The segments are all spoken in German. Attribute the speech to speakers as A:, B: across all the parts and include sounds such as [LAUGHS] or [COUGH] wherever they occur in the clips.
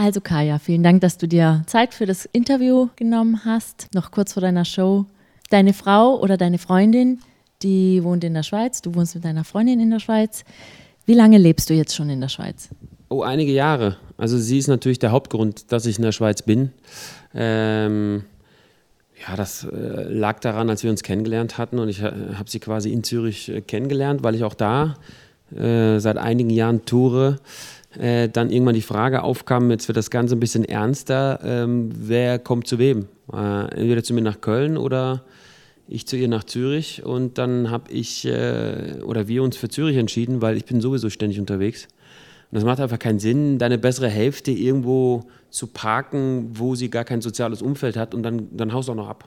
A: Also Kaya, vielen Dank, dass du dir Zeit für das Interview genommen hast. Noch kurz vor deiner Show. Deine Frau oder deine Freundin, die wohnt in der Schweiz. Du wohnst mit deiner Freundin in der Schweiz. Wie lange lebst du jetzt schon in der Schweiz?
B: Oh, einige Jahre. Also sie ist natürlich der Hauptgrund, dass ich in der Schweiz bin. Ähm, ja, das äh, lag daran, als wir uns kennengelernt hatten und ich äh, habe sie quasi in Zürich äh, kennengelernt, weil ich auch da seit einigen Jahren toure. Äh, dann irgendwann die Frage aufkam, jetzt wird das Ganze ein bisschen ernster, ähm, wer kommt zu wem? Äh, entweder zu mir nach Köln oder ich zu ihr nach Zürich und dann habe ich oder wir uns für Zürich entschieden, weil ich bin sowieso ständig unterwegs. Und das macht einfach keinen Sinn, deine bessere Hälfte irgendwo zu parken, wo sie gar kein soziales Umfeld hat und dann, dann haust du auch noch ab.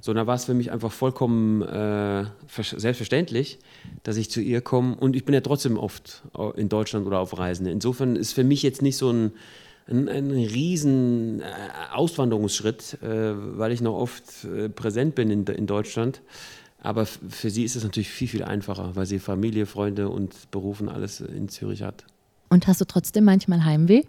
B: So, da war es für mich einfach vollkommen äh, selbstverständlich, dass ich zu ihr komme. Und ich bin ja trotzdem oft in Deutschland oder auf Reisen. Insofern ist für mich jetzt nicht so ein, ein, ein riesen äh, Auswanderungsschritt, äh, weil ich noch oft äh, präsent bin in, in Deutschland. Aber für sie ist es natürlich viel, viel einfacher, weil sie Familie, Freunde und Berufen alles in Zürich hat.
A: Und hast du trotzdem manchmal Heimweh?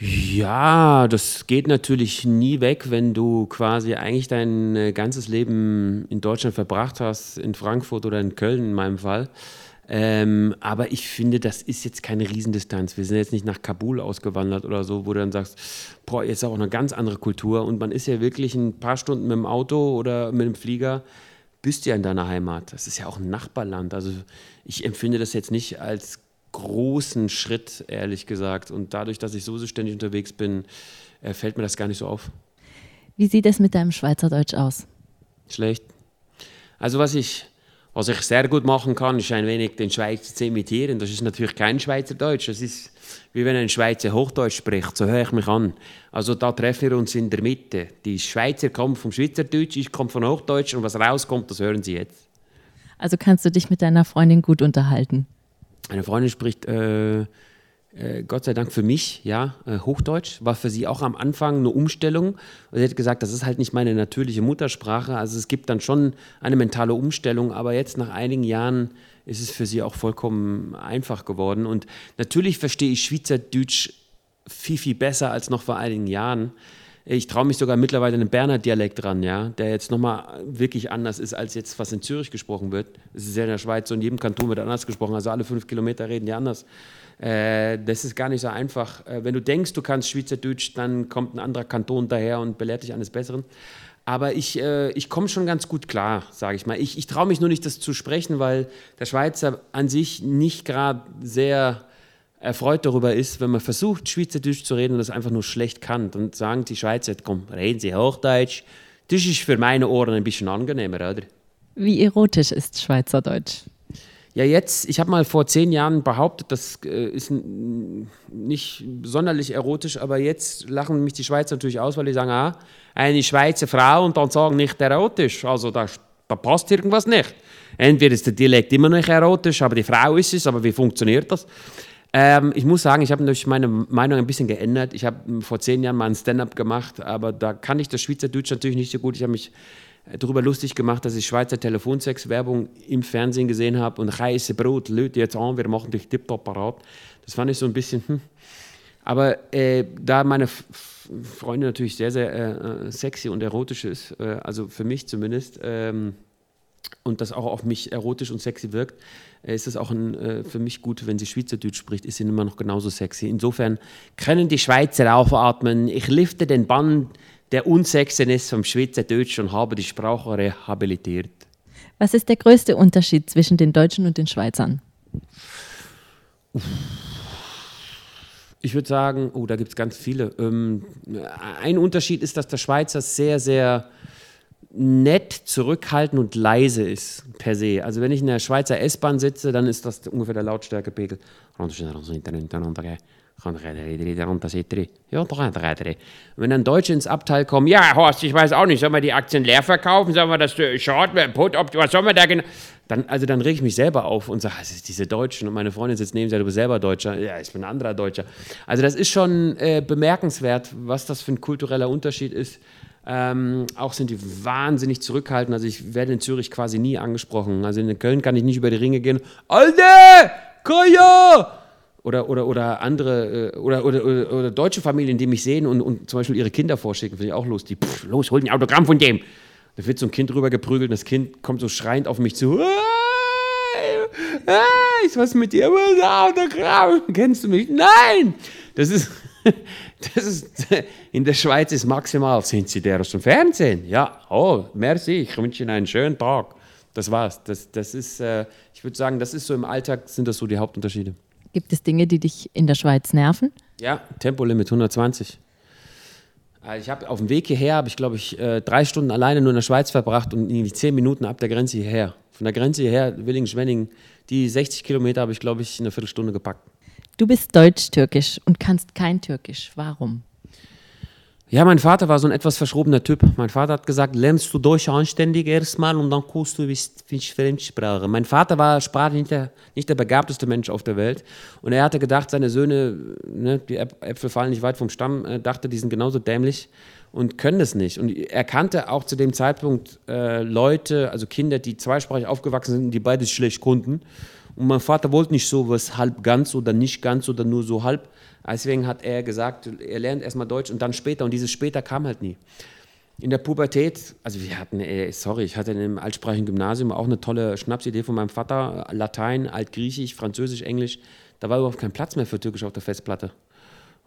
B: Ja, das geht natürlich nie weg, wenn du quasi eigentlich dein äh, ganzes Leben in Deutschland verbracht hast, in Frankfurt oder in Köln in meinem Fall. Ähm, aber ich finde, das ist jetzt keine Riesendistanz. Wir sind jetzt nicht nach Kabul ausgewandert oder so, wo du dann sagst, boah, jetzt ist auch eine ganz andere Kultur. Und man ist ja wirklich ein paar Stunden mit dem Auto oder mit dem Flieger, bist ja in deiner Heimat. Das ist ja auch ein Nachbarland. Also ich empfinde das jetzt nicht als großen Schritt, ehrlich gesagt. Und dadurch, dass ich sowieso ständig unterwegs bin, äh, fällt mir das gar nicht so auf.
A: Wie sieht es mit deinem Schweizerdeutsch aus?
B: Schlecht. Also was ich, was ich sehr gut machen kann, ist ein wenig den Schweizer zu imitieren. Das ist natürlich kein Schweizerdeutsch. Das ist wie wenn ein Schweizer Hochdeutsch spricht. So höre ich mich an. Also da treffen wir uns in der Mitte. Die Schweizer kommen vom Schweizerdeutsch, ich komme von Hochdeutsch und was rauskommt, das hören Sie jetzt.
A: Also kannst du dich mit deiner Freundin gut unterhalten?
B: Eine Freundin spricht äh, äh, Gott sei Dank für mich, ja, äh, Hochdeutsch. War für sie auch am Anfang eine Umstellung. Und sie hat gesagt, das ist halt nicht meine natürliche Muttersprache. Also es gibt dann schon eine mentale Umstellung, aber jetzt nach einigen Jahren ist es für sie auch vollkommen einfach geworden. Und natürlich verstehe ich Schweizerdeutsch viel, viel besser als noch vor einigen Jahren. Ich traue mich sogar mittlerweile einen Berner Dialekt dran, ja, der jetzt nochmal wirklich anders ist, als jetzt, was in Zürich gesprochen wird. Es ist ja in der Schweiz so in jedem Kanton wird anders gesprochen, also alle fünf Kilometer reden die anders. Äh, das ist gar nicht so einfach. Äh, wenn du denkst, du kannst Schweizerdeutsch, dann kommt ein anderer Kanton daher und belehrt dich eines Besseren. Aber ich, äh, ich komme schon ganz gut klar, sage ich mal. Ich, ich traue mich nur nicht, das zu sprechen, weil der Schweizer an sich nicht gerade sehr erfreut darüber ist, wenn man versucht, Schweizerdeutsch zu reden und das einfach nur schlecht kann, dann sagen die Schweizer, komm, reden Sie Hochdeutsch. Das ist für meine Ohren ein bisschen angenehmer, oder?
A: Wie erotisch ist Schweizerdeutsch?
B: Ja, jetzt, ich habe mal vor zehn Jahren behauptet, das äh, ist nicht sonderlich erotisch, aber jetzt lachen mich die Schweizer natürlich aus, weil die sagen, ah, eine Schweizer Frau und dann sagen nicht erotisch. Also da, da passt irgendwas nicht. Entweder ist der Dialekt immer noch erotisch, aber die Frau ist es, aber wie funktioniert das? Ähm, ich muss sagen, ich habe natürlich meine Meinung ein bisschen geändert. Ich habe vor zehn Jahren mal ein Stand-up gemacht, aber da kann ich das Schweizerdeutsch natürlich nicht so gut. Ich habe mich äh, darüber lustig gemacht, dass ich Schweizer Telefonsex-Werbung im Fernsehen gesehen habe und heiße Brot, Leute jetzt an, wir machen dich tipptopp parat. Das fand ich so ein bisschen, hm. Aber äh, da meine F Freundin natürlich sehr, sehr äh, sexy und erotisch ist, äh, also für mich zumindest, ähm, und das auch auf mich erotisch und sexy wirkt, äh, ist es auch ein, äh, für mich gut, wenn sie Schweizerdeutsch spricht, ist sie immer noch genauso sexy. Insofern können die Schweizer aufatmen. Ich lifte den Bann der Unsexiness vom Schweizerdeutsch und habe die Sprache rehabilitiert.
A: Was ist der größte Unterschied zwischen den Deutschen und den Schweizern?
B: Ich würde sagen, oh, da gibt es ganz viele. Ähm, ein Unterschied ist, dass der Schweizer sehr, sehr nett, zurückhaltend und leise ist per se. Also wenn ich in der Schweizer S-Bahn sitze, dann ist das ungefähr der Lautstärkepegel. Wenn dann Deutsche ins Abteil kommen, ja, Horst, ich weiß auch nicht, sollen wir die Aktien leer verkaufen? Sollen wir das Short, Put, was sollen wir da genau? Dann, also dann reg ich mich selber auf und sage, das ist diese Deutschen und meine Freundin sitzt neben sich, du bist selber Deutscher. Ja, ich bin ein anderer Deutscher. Also das ist schon äh, bemerkenswert, was das für ein kultureller Unterschied ist. Ähm, auch sind die wahnsinnig zurückhaltend. Also ich werde in Zürich quasi nie angesprochen. Also in Köln kann ich nicht über die Ringe gehen. Alter! Kaya! oder, oder, oder andere, äh, oder, oder, oder, oder, deutsche Familien, die mich sehen und, und zum Beispiel ihre Kinder vorschicken, finde ich auch lustig. Pff, los, hol ein Autogramm von dem. Da wird so ein Kind rüber geprügelt und das Kind kommt so schreiend auf mich zu. Ich was mit dir? Autogramm. [LAUGHS] Kennst du mich? Nein! Das ist, [LAUGHS] das ist, [LAUGHS] in der Schweiz ist maximal, sind Sie der aus dem Fernsehen? Ja, oh, merci, ich wünsche Ihnen einen schönen Tag. Das war's. Das, das ist, äh, ich würde sagen, das ist so im Alltag, sind das so die Hauptunterschiede.
A: Gibt es Dinge, die dich in der Schweiz nerven?
B: Ja, Tempolimit 120. Also ich habe auf dem Weg hierher, habe ich glaube ich äh, drei Stunden alleine nur in der Schweiz verbracht und irgendwie zehn Minuten ab der Grenze hierher. Von der Grenze hierher, Willingen-Schwenning, die 60 Kilometer habe ich glaube ich in einer Viertelstunde gepackt.
A: Du bist deutsch-türkisch und kannst kein Türkisch. Warum?
B: Ja, mein Vater war so ein etwas verschrobener Typ. Mein Vater hat gesagt, lernst du Deutsch anständig erstmal und dann guckst du, wie ich Fremdsprache. Mein Vater war sprachlich nicht der, nicht der begabteste Mensch auf der Welt. Und er hatte gedacht, seine Söhne, ne, die Äpfel fallen nicht weit vom Stamm, äh, dachte, die sind genauso dämlich und können das nicht. Und er kannte auch zu dem Zeitpunkt äh, Leute, also Kinder, die zweisprachig aufgewachsen sind, die beides schlecht konnten. Und mein Vater wollte nicht so was halb ganz oder nicht ganz oder nur so halb Deswegen hat er gesagt, er lernt erstmal Deutsch und dann später. Und dieses später kam halt nie. In der Pubertät, also wir hatten, äh, sorry, ich hatte in einem altsprachigen Gymnasium auch eine tolle Schnapsidee von meinem Vater, Latein, Altgriechisch, Französisch, Englisch. Da war überhaupt kein Platz mehr für Türkisch auf der Festplatte.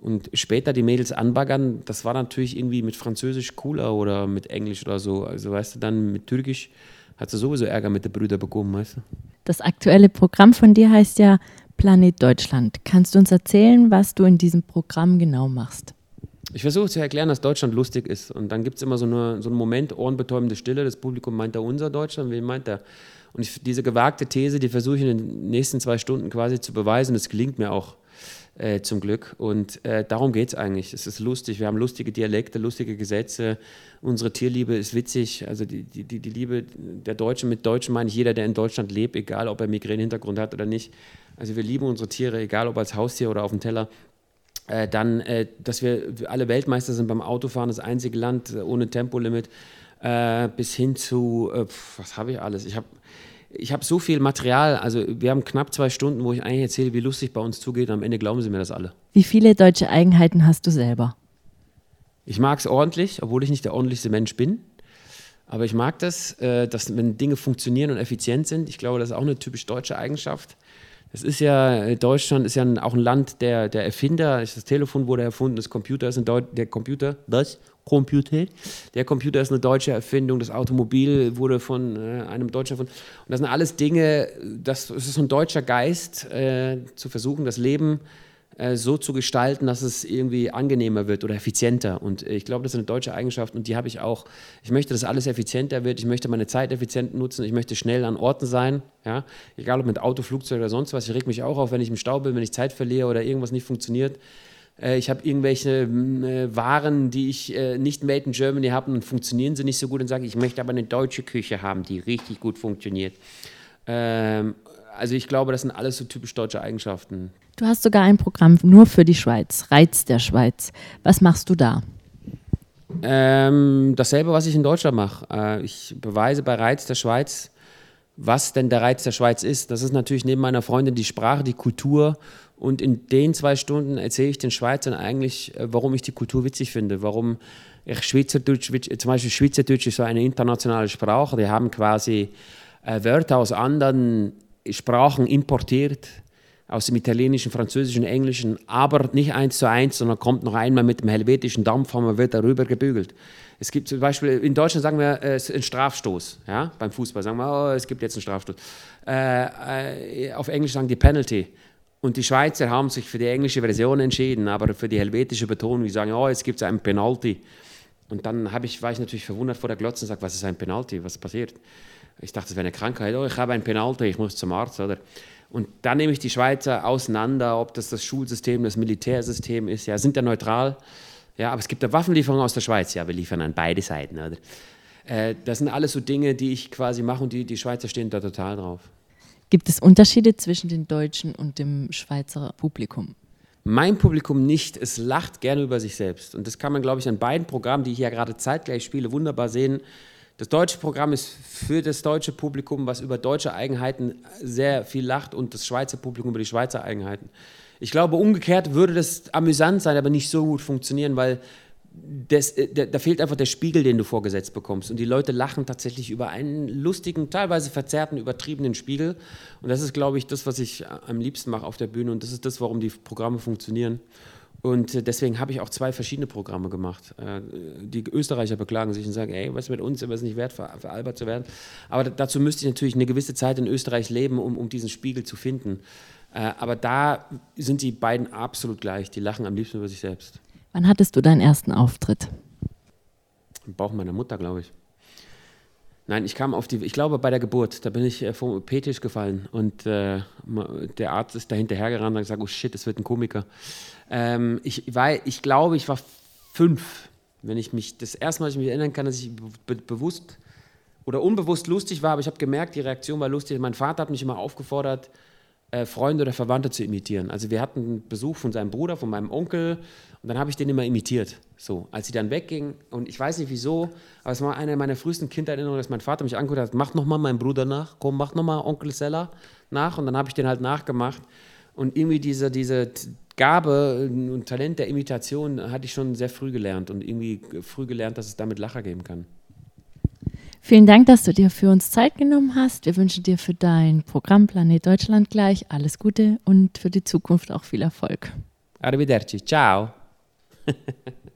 B: Und später die Mädels anbaggern, das war natürlich irgendwie mit Französisch cooler oder mit Englisch oder so. Also weißt du, dann mit Türkisch hat sie sowieso Ärger mit den Brüdern bekommen, weißt du.
A: Das aktuelle Programm von dir heißt ja Planet Deutschland. Kannst du uns erzählen, was du in diesem Programm genau machst?
B: Ich versuche zu erklären, dass Deutschland lustig ist. Und dann gibt es immer so, eine, so einen Moment, ohrenbetäubende Stille. Das Publikum meint da unser Deutschland, wen meint er? Und ich, diese gewagte These, die versuche ich in den nächsten zwei Stunden quasi zu beweisen. Das gelingt mir auch äh, zum Glück. Und äh, darum geht es eigentlich. Es ist lustig. Wir haben lustige Dialekte, lustige Gesetze. Unsere Tierliebe ist witzig. Also die, die, die Liebe der Deutschen mit Deutschen meine ich jeder, der in Deutschland lebt, egal ob er Migräne-Hintergrund hat oder nicht. Also wir lieben unsere Tiere, egal ob als Haustier oder auf dem Teller. Äh, dann, äh, dass wir alle Weltmeister sind beim Autofahren, das einzige Land ohne Tempolimit, äh, bis hin zu, äh, was habe ich alles? Ich habe ich habe so viel Material, also wir haben knapp zwei Stunden, wo ich eigentlich erzähle, wie lustig bei uns zugeht am Ende glauben sie mir das alle.
A: Wie viele deutsche Eigenheiten hast du selber?
B: Ich mag es ordentlich, obwohl ich nicht der ordentlichste Mensch bin. Aber ich mag das, äh, dass wenn Dinge funktionieren und effizient sind. Ich glaube, das ist auch eine typisch deutsche Eigenschaft. Es ist ja, äh, Deutschland ist ja auch ein Land der, der Erfinder. Das Telefon wurde erfunden, das Computer ist ein Deut der Computer, das Computer. Der Computer ist eine deutsche Erfindung, das Automobil wurde von äh, einem Deutschen erfunden. Und das sind alles Dinge, das, das ist so ein deutscher Geist, äh, zu versuchen, das Leben äh, so zu gestalten, dass es irgendwie angenehmer wird oder effizienter. Und äh, ich glaube, das ist eine deutsche Eigenschaft und die habe ich auch. Ich möchte, dass alles effizienter wird. Ich möchte meine Zeit effizient nutzen. Ich möchte schnell an Orten sein. Ja? Egal ob mit Auto, Flugzeug oder sonst was. Ich reg mich auch auf, wenn ich im Stau bin, wenn ich Zeit verliere oder irgendwas nicht funktioniert. Äh, ich habe irgendwelche Waren, die ich nicht made in Germany habe und funktionieren sie nicht so gut und sage, ich möchte aber eine deutsche Küche haben, die richtig gut funktioniert. Ähm, also ich glaube, das sind alles so typisch deutsche Eigenschaften.
A: Du hast sogar ein Programm nur für die Schweiz, Reiz der Schweiz. Was machst du da?
B: Ähm, dasselbe, was ich in Deutschland mache. Äh, ich beweise bei Reiz der Schweiz, was denn der Reiz der Schweiz ist. Das ist natürlich neben meiner Freundin die Sprache, die Kultur. Und in den zwei Stunden erzähle ich den Schweizern eigentlich, äh, warum ich die Kultur witzig finde, warum ich Schweizerdeutsch, zum Beispiel Schweizerdeutsch ist so eine internationale Sprache. Die haben quasi äh, Wörter aus anderen Sprachen importiert aus dem Italienischen, Französischen, Englischen, aber nicht eins zu eins, sondern kommt noch einmal mit dem helvetischen Dampfhammer, wird darüber gebügelt. Es gibt zum Beispiel, in Deutschland sagen wir, es ist ein Strafstoß, ja, beim Fußball sagen wir, oh, es gibt jetzt einen Strafstoß. Äh, äh, auf Englisch sagen die Penalty. Und die Schweizer haben sich für die englische Version entschieden, aber für die helvetische Betonung, die sagen, oh, jetzt gibt es einen Penalty. Und dann ich, war ich natürlich verwundert vor der Glotze und sage, was ist ein Penalty, was passiert? Ich dachte, es wäre eine Krankheit, oh, ich habe ein Penalty, ich muss zum Arzt, oder? Und dann nehme ich die Schweizer auseinander, ob das das Schulsystem, das Militärsystem ist. Ja, sind ja neutral. Ja, aber es gibt ja Waffenlieferungen aus der Schweiz. Ja, wir liefern an beide Seiten. Oder? Äh, das sind alles so Dinge, die ich quasi mache und die, die Schweizer stehen da total drauf.
A: Gibt es Unterschiede zwischen den Deutschen und dem Schweizer Publikum?
B: Mein Publikum nicht. Es lacht gerne über sich selbst. Und das kann man, glaube ich, an beiden Programmen, die ich ja gerade zeitgleich spiele, wunderbar sehen. Das deutsche Programm ist für das deutsche Publikum, was über deutsche Eigenheiten sehr viel lacht, und das Schweizer Publikum über die Schweizer Eigenheiten. Ich glaube, umgekehrt würde das amüsant sein, aber nicht so gut funktionieren, weil das, äh, da fehlt einfach der Spiegel, den du vorgesetzt bekommst. Und die Leute lachen tatsächlich über einen lustigen, teilweise verzerrten, übertriebenen Spiegel. Und das ist, glaube ich, das, was ich am liebsten mache auf der Bühne. Und das ist das, warum die Programme funktionieren. Und äh, deswegen habe ich auch zwei verschiedene Programme gemacht. Äh, die Österreicher beklagen sich und sagen, ey, was mit uns, ist nicht wert, veralbert zu werden. Aber dazu müsste ich natürlich eine gewisse Zeit in Österreich leben, um, um diesen Spiegel zu finden. Aber da sind die beiden absolut gleich. Die lachen am liebsten über sich selbst.
A: Wann hattest du deinen ersten Auftritt?
B: Im Bauch meiner Mutter, glaube ich. Nein, ich kam auf die, ich glaube bei der Geburt, da bin ich äh, vom OP-Tisch gefallen und äh, der Arzt ist da hinterhergerannt und hat gesagt, oh shit, es wird ein Komiker. Ähm, ich, war, ich glaube, ich war fünf, wenn ich mich, das erste Mal, dass ich mich erinnern kann, dass ich be bewusst oder unbewusst lustig war, aber ich habe gemerkt, die Reaktion war lustig. Mein Vater hat mich immer aufgefordert, äh, Freunde oder Verwandte zu imitieren. Also wir hatten Besuch von seinem Bruder, von meinem Onkel und dann habe ich den immer imitiert. So, als sie dann wegging und ich weiß nicht wieso, aber es war eine meiner frühesten Kinderinnerungen, dass mein Vater mich angeguckt hat, mach nochmal meinen Bruder nach, komm, mach nochmal Onkel Seller nach und dann habe ich den halt nachgemacht und irgendwie diese, diese Gabe und Talent der Imitation hatte ich schon sehr früh gelernt und irgendwie früh gelernt, dass es damit Lacher geben kann.
A: Vielen Dank, dass du dir für uns Zeit genommen hast. Wir wünschen dir für dein Programm Planet Deutschland gleich alles Gute und für die Zukunft auch viel Erfolg.
B: Arrivederci. Ciao. [LAUGHS]